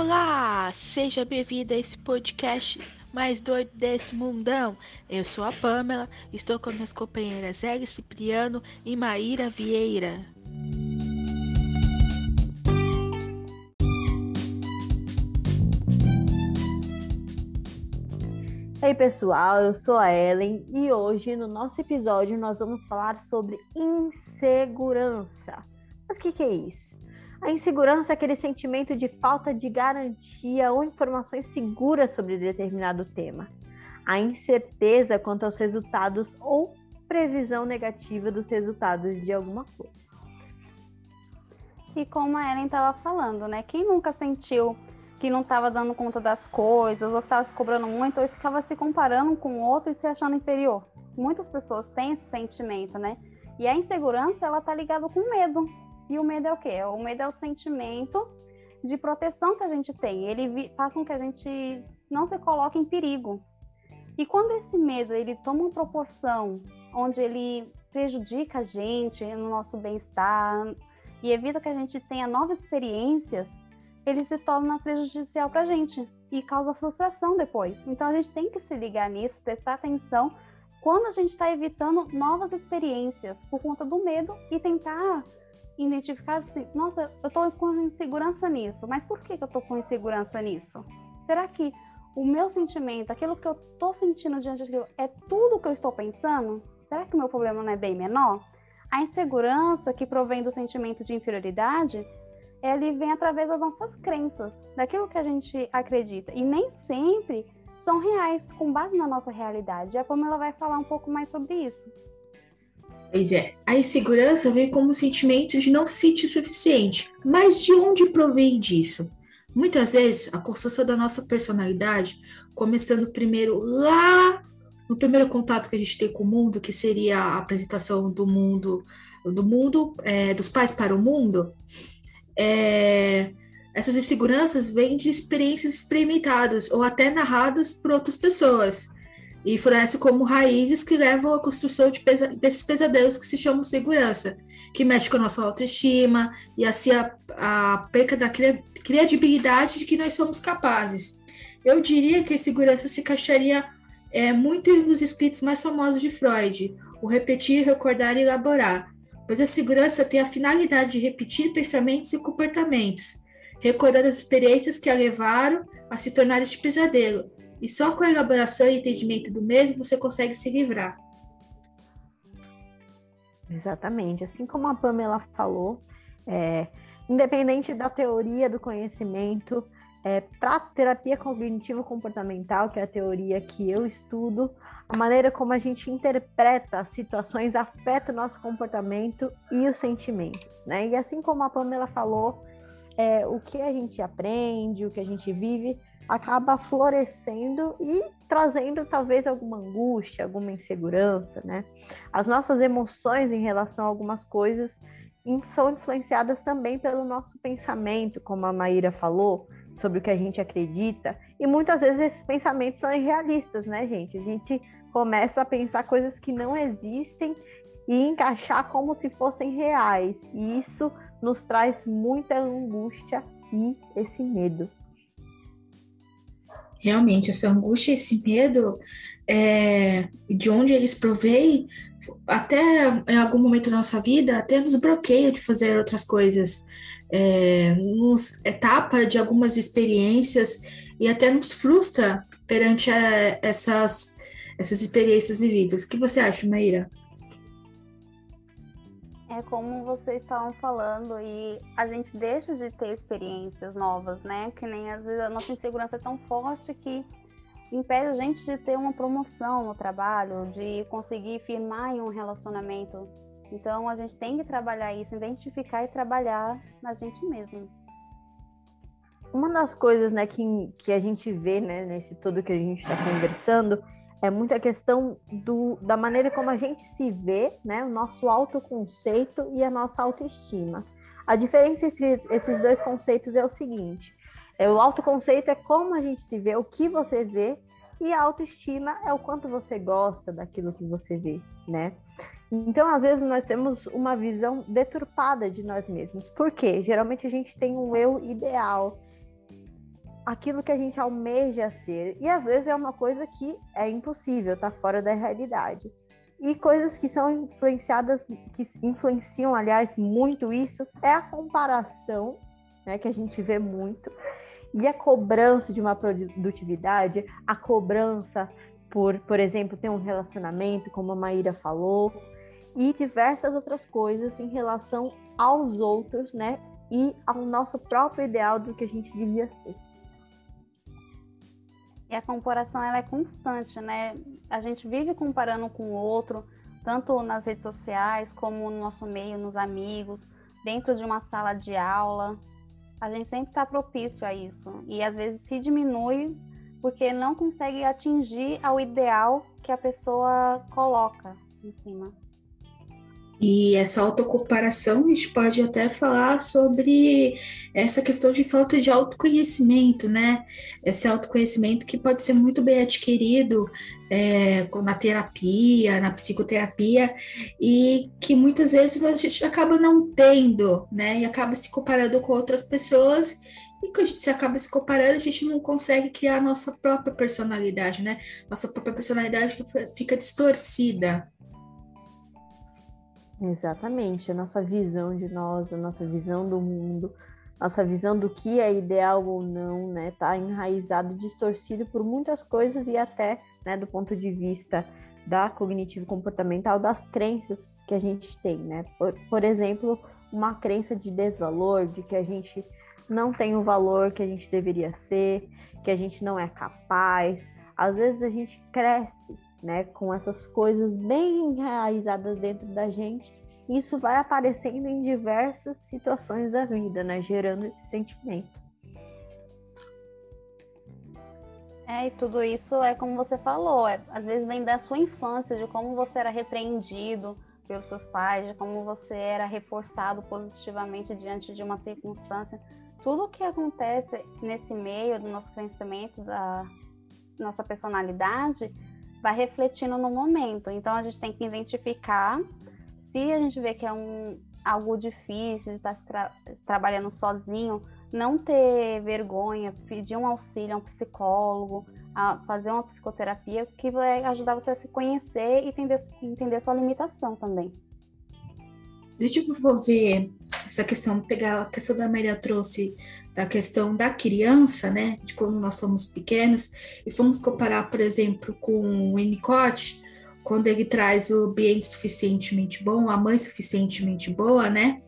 Olá, seja bem-vindo a esse podcast mais doido desse mundão. Eu sou a Pamela, estou com minhas companheiras Eli Cipriano e Maíra Vieira. Ei pessoal, eu sou a Ellen e hoje no nosso episódio nós vamos falar sobre insegurança. Mas o que, que é isso? A insegurança é aquele sentimento de falta de garantia ou informações seguras sobre determinado tema. A incerteza quanto aos resultados ou previsão negativa dos resultados de alguma coisa. E como a Ellen estava falando, né? Quem nunca sentiu que não estava dando conta das coisas, ou estava se cobrando muito, ou ficava se comparando com o outro e se achando inferior? Muitas pessoas têm esse sentimento, né? E a insegurança, ela tá ligada com medo. E o medo é o quê? O medo é o sentimento de proteção que a gente tem. Ele faz com que a gente não se coloque em perigo. E quando esse medo ele toma uma proporção onde ele prejudica a gente no nosso bem-estar e evita que a gente tenha novas experiências, ele se torna prejudicial para a gente e causa frustração depois. Então a gente tem que se ligar nisso, prestar atenção quando a gente está evitando novas experiências por conta do medo e tentar identificar assim, nossa, eu estou com insegurança nisso, mas por que, que eu estou com insegurança nisso? Será que o meu sentimento, aquilo que eu estou sentindo diante daquilo, é tudo que eu estou pensando? Será que o meu problema não é bem menor? A insegurança que provém do sentimento de inferioridade, ele vem através das nossas crenças, daquilo que a gente acredita. E nem sempre são reais, com base na nossa realidade. A Pamela vai falar um pouco mais sobre isso. Pois é, a insegurança vem como um sentimento de não se sentir suficiente. Mas de onde provém disso? Muitas vezes, a construção da nossa personalidade, começando primeiro lá no primeiro contato que a gente tem com o mundo, que seria a apresentação do mundo, do mundo, é, dos pais para o mundo, é, essas inseguranças vêm de experiências experimentadas ou até narradas por outras pessoas e floresce como raízes que levam à construção de pesa desses pesadelos que se chamam segurança, que mexe com a nossa autoestima e assim a, a perca da credibilidade de que nós somos capazes. Eu diria que a segurança se encaixaria é, muito nos escritos mais famosos de Freud, o repetir, recordar e elaborar, pois a segurança tem a finalidade de repetir pensamentos e comportamentos, recordando as experiências que a levaram a se tornar este pesadelo, e só com a elaboração e entendimento do mesmo você consegue se livrar. Exatamente. Assim como a Pamela falou, é, independente da teoria do conhecimento, é, para terapia cognitivo-comportamental, que é a teoria que eu estudo, a maneira como a gente interpreta as situações afeta o nosso comportamento e os sentimentos. Né? E assim como a Pamela falou, é, o que a gente aprende, o que a gente vive, acaba florescendo e trazendo talvez alguma angústia, alguma insegurança, né? As nossas emoções em relação a algumas coisas são influenciadas também pelo nosso pensamento, como a Maíra falou, sobre o que a gente acredita, e muitas vezes esses pensamentos são irrealistas, né, gente? A gente começa a pensar coisas que não existem e encaixar como se fossem reais, e isso nos traz muita angústia e esse medo realmente essa angústia, esse medo, é, de onde eles provêm, até em algum momento da nossa vida, até nos bloqueia de fazer outras coisas, é, nos etapa de algumas experiências e até nos frustra perante a, é, essas, essas experiências vividas. O que você acha, Maíra? É como vocês estavam falando, e a gente deixa de ter experiências novas, né? Que nem às vezes a nossa insegurança é tão forte que impede a gente de ter uma promoção no trabalho, de conseguir firmar em um relacionamento. Então a gente tem que trabalhar isso, identificar e trabalhar na gente mesmo. Uma das coisas né, que, que a gente vê né, nesse tudo que a gente está conversando é muita questão do, da maneira como a gente se vê, né? O nosso autoconceito e a nossa autoestima. A diferença entre esses dois conceitos é o seguinte: é, o autoconceito é como a gente se vê, o que você vê, e a autoestima é o quanto você gosta daquilo que você vê, né? Então, às vezes, nós temos uma visão deturpada de nós mesmos. Por quê? Geralmente a gente tem um eu ideal. Aquilo que a gente almeja ser. E às vezes é uma coisa que é impossível, tá fora da realidade. E coisas que são influenciadas, que influenciam, aliás, muito isso, é a comparação, né, que a gente vê muito, e a cobrança de uma produtividade, a cobrança por, por exemplo, ter um relacionamento, como a Maíra falou, e diversas outras coisas em relação aos outros, né? E ao nosso próprio ideal do que a gente devia ser. E a comparação ela é constante, né? A gente vive comparando com o outro, tanto nas redes sociais, como no nosso meio, nos amigos, dentro de uma sala de aula. A gente sempre está propício a isso. E às vezes se diminui porque não consegue atingir ao ideal que a pessoa coloca em cima. E essa autocomparação, a gente pode até falar sobre essa questão de falta de autoconhecimento, né? Esse autoconhecimento que pode ser muito bem adquirido é, na terapia, na psicoterapia, e que muitas vezes a gente acaba não tendo, né? E acaba se comparando com outras pessoas e quando a gente se acaba se comparando, a gente não consegue criar a nossa própria personalidade, né? Nossa própria personalidade fica distorcida. Exatamente, a nossa visão de nós, a nossa visão do mundo, nossa visão do que é ideal ou não, né, tá enraizado, distorcido por muitas coisas e até, né, do ponto de vista da cognitivo comportamental, das crenças que a gente tem, né? Por, por exemplo, uma crença de desvalor, de que a gente não tem o valor que a gente deveria ser, que a gente não é capaz. Às vezes a gente cresce né, com essas coisas bem enraizadas dentro da gente. Isso vai aparecendo em diversas situações da vida, né, gerando esse sentimento. É, e tudo isso é como você falou, é, às vezes vem da sua infância, de como você era repreendido pelos seus pais, de como você era reforçado positivamente diante de uma circunstância. Tudo que acontece nesse meio do nosso crescimento, da nossa personalidade, vai refletindo no momento. Então a gente tem que identificar se a gente vê que é um, algo difícil de estar tra trabalhando sozinho, não ter vergonha, pedir um auxílio a um psicólogo, a fazer uma psicoterapia que vai ajudar você a se conhecer e entender, entender sua limitação também. Deixa eu ver essa questão, pegar a questão da Maria trouxe da questão da criança, né, de como nós somos pequenos, e fomos comparar, por exemplo, com o Winnicott, quando ele traz o ambiente suficientemente bom, a mãe suficientemente boa, né,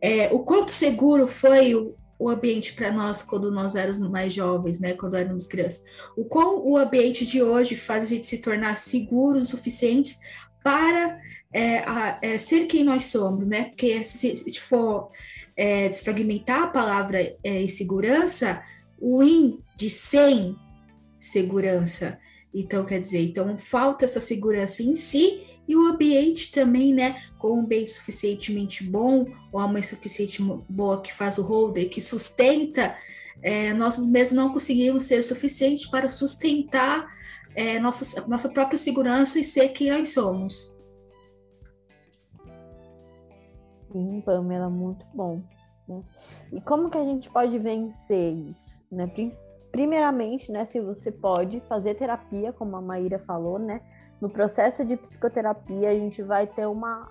é, o quanto seguro foi o, o ambiente para nós quando nós éramos mais jovens, né, quando éramos crianças. O quão o ambiente de hoje faz a gente se tornar seguros suficientes para é, a, é, ser quem nós somos, né? Porque se, se for é, desfragmentar a palavra é, insegurança, o in de sem segurança. Então, quer dizer, então falta essa segurança em si e o ambiente também, né? Com um bem suficientemente bom, ou a mãe suficientemente boa que faz o holder, que sustenta, é, nós mesmos não conseguimos ser suficiente para sustentar é, nossa, nossa própria segurança e ser quem nós somos. Sim, Pamela, muito bom. Né? E como que a gente pode vencer isso? Né? Primeiramente, né, se você pode fazer terapia, como a Maíra falou, né? No processo de psicoterapia, a gente vai ter uma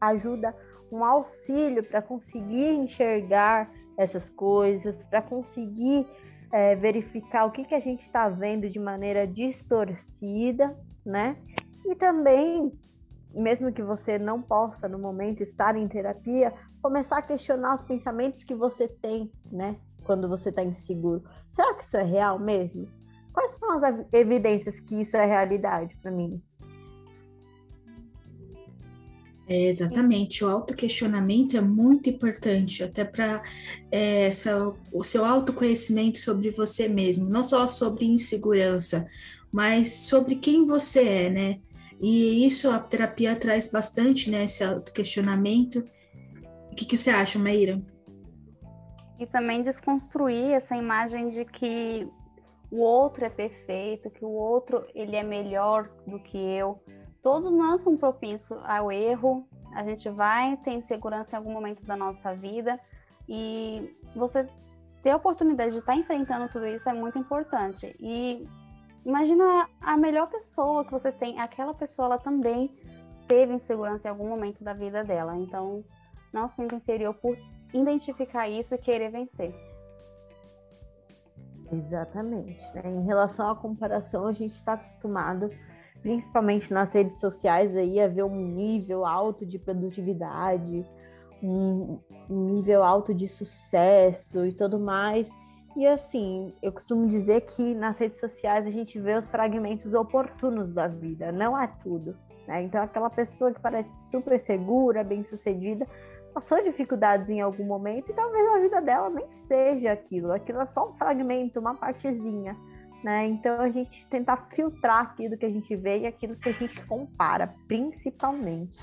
ajuda, um auxílio para conseguir enxergar essas coisas, para conseguir é, verificar o que, que a gente está vendo de maneira distorcida, né? E também mesmo que você não possa no momento estar em terapia, começar a questionar os pensamentos que você tem, né? Quando você está inseguro. Será que isso é real mesmo? Quais são as evidências que isso é realidade para mim? É, exatamente, o autoquestionamento é muito importante, até para é, o seu autoconhecimento sobre você mesmo, não só sobre insegurança, mas sobre quem você é, né? E isso a terapia traz bastante, né? Esse questionamento. O que, que você acha, Maíra? E também desconstruir essa imagem de que o outro é perfeito, que o outro ele é melhor do que eu. Todos nós somos propensos ao erro. A gente vai ter insegurança em algum momento da nossa vida e você ter a oportunidade de estar enfrentando tudo isso é muito importante. E imagina a melhor pessoa que você tem, aquela pessoa ela também teve insegurança em algum momento da vida dela. Então, não sinta inferior por identificar isso e querer vencer. Exatamente. Né? Em relação à comparação, a gente está acostumado, principalmente nas redes sociais, aí, a ver um nível alto de produtividade, um nível alto de sucesso e tudo mais. E assim, eu costumo dizer que nas redes sociais a gente vê os fragmentos oportunos da vida, não é tudo. Né? Então, aquela pessoa que parece super segura, bem sucedida, passou dificuldades em algum momento e talvez a vida dela nem seja aquilo. Aquilo é só um fragmento, uma partezinha. Né? Então, a gente tentar filtrar aquilo que a gente vê e aquilo que a gente compara, principalmente.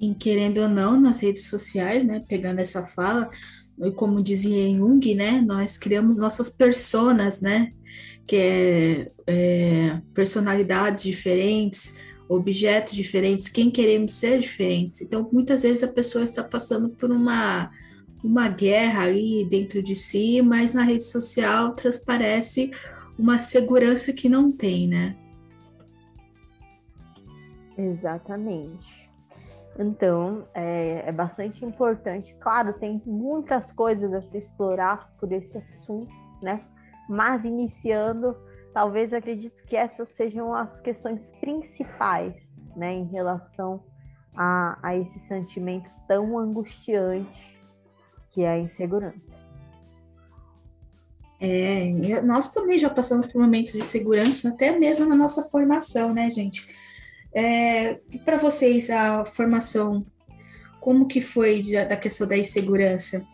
E querendo ou não, nas redes sociais, né, pegando essa fala, como dizia Jung, né, nós criamos nossas personas, né, que é, é personalidades diferentes, objetos diferentes, quem queremos ser diferentes. Então, muitas vezes a pessoa está passando por uma uma guerra ali dentro de si, mas na rede social transparece uma segurança que não tem, né? Exatamente. Então, é, é, bastante importante. Claro, tem muitas coisas a se explorar por esse assunto, né? Mas iniciando, talvez acredito que essas sejam as questões principais, né, em relação a, a esse sentimento tão angustiante que é a insegurança. É, nós também já passamos por momentos de segurança, até mesmo na nossa formação, né, gente? É, para vocês, a formação, como que foi de, da questão da insegurança?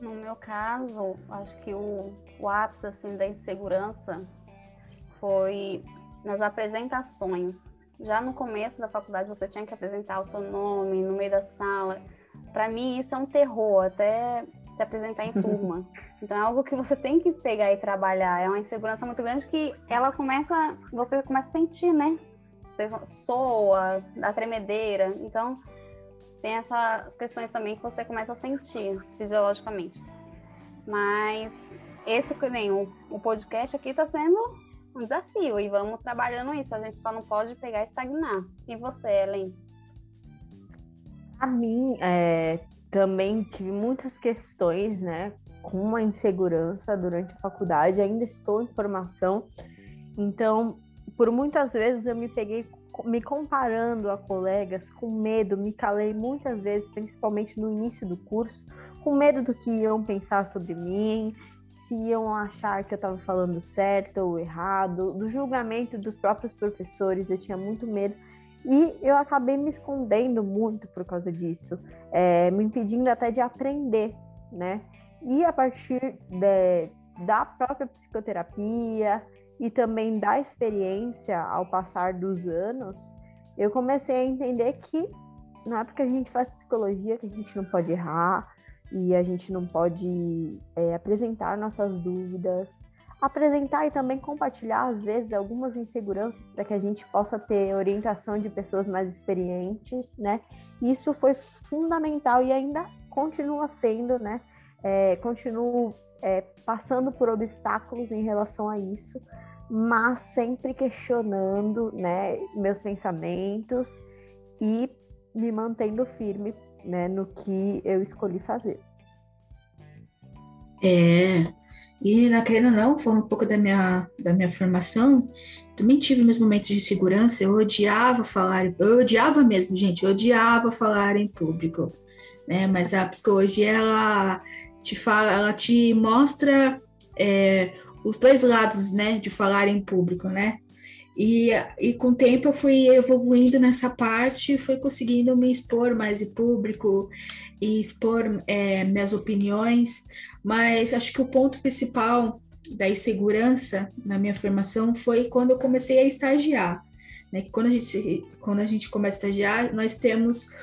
No meu caso, acho que o, o ápice assim, da insegurança foi nas apresentações. Já no começo da faculdade, você tinha que apresentar o seu nome no meio da sala. Para mim, isso é um terror, até se apresentar em turma. Então é algo que você tem que pegar e trabalhar. É uma insegurança muito grande que ela começa, você começa a sentir, né? Você soa, dá tremedeira. Então tem essas questões também que você começa a sentir fisiologicamente. Mas esse nem o, o podcast aqui está sendo um desafio e vamos trabalhando isso. A gente só não pode pegar e estagnar. E você, Ellen? A mim, é, também tive muitas questões, né, com uma insegurança durante a faculdade, ainda estou em formação, então, por muitas vezes eu me peguei me comparando a colegas com medo, me calei muitas vezes, principalmente no início do curso, com medo do que iam pensar sobre mim, se iam achar que eu estava falando certo ou errado, do julgamento dos próprios professores, eu tinha muito medo. E eu acabei me escondendo muito por causa disso, é, me impedindo até de aprender, né? E a partir de, da própria psicoterapia e também da experiência ao passar dos anos, eu comecei a entender que não é porque a gente faz psicologia que a gente não pode errar e a gente não pode é, apresentar nossas dúvidas, apresentar e também compartilhar, às vezes, algumas inseguranças para que a gente possa ter orientação de pessoas mais experientes, né? Isso foi fundamental e ainda continua sendo, né? É, continuo é, passando por obstáculos em relação a isso, mas sempre questionando, né, meus pensamentos e me mantendo firme, né, no que eu escolhi fazer. É, e na querendo não, foi um pouco da minha, da minha formação, também tive meus momentos de segurança, eu odiava falar, eu odiava mesmo, gente, eu odiava falar em público, né? Mas a psicologia, ela te fala, ela te mostra é, os dois lados, né, de falar em público, né? E, e com o tempo eu fui evoluindo nessa parte, fui conseguindo me expor mais em público e expor é, minhas opiniões, mas acho que o ponto principal da insegurança na minha formação foi quando eu comecei a estagiar. Né? Que quando a gente, quando a gente começa a estagiar, nós temos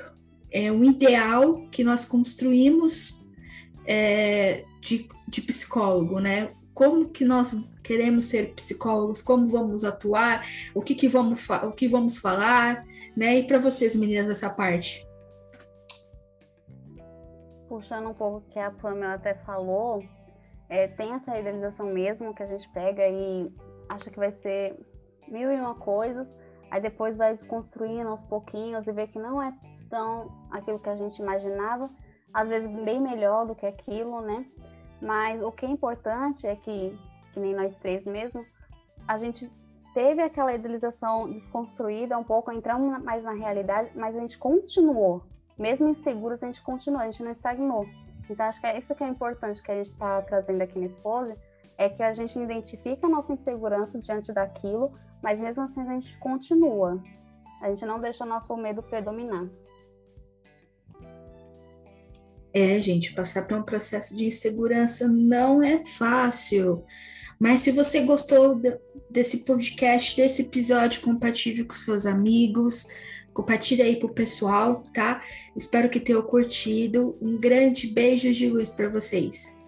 é, um ideal que nós construímos é, de, de psicólogo, né? Como que nós queremos ser psicólogos, como vamos atuar, o que, que, vamos, o que vamos falar, né? E para vocês, meninas, essa parte? Puxando um pouco o que a Pamela até falou, é, tem essa idealização mesmo que a gente pega e acha que vai ser mil e uma coisas, aí depois vai desconstruindo aos pouquinhos e vê que não é tão aquilo que a gente imaginava, às vezes bem melhor do que aquilo, né? Mas o que é importante é que, que nem nós três mesmo, a gente teve aquela idealização desconstruída, um pouco entramos mais na realidade, mas a gente continuou. Mesmo inseguros, a gente continuou, a gente não estagnou. Então, acho que é isso que é importante que a gente está trazendo aqui nesse post, é que a gente identifica a nossa insegurança diante daquilo, mas mesmo assim a gente continua. A gente não deixa o nosso medo predominar. É, gente, passar por um processo de insegurança não é fácil. Mas se você gostou desse podcast, desse episódio, compartilhe com seus amigos, compartilhe aí pro pessoal, tá? Espero que tenham curtido. Um grande beijo de luz para vocês.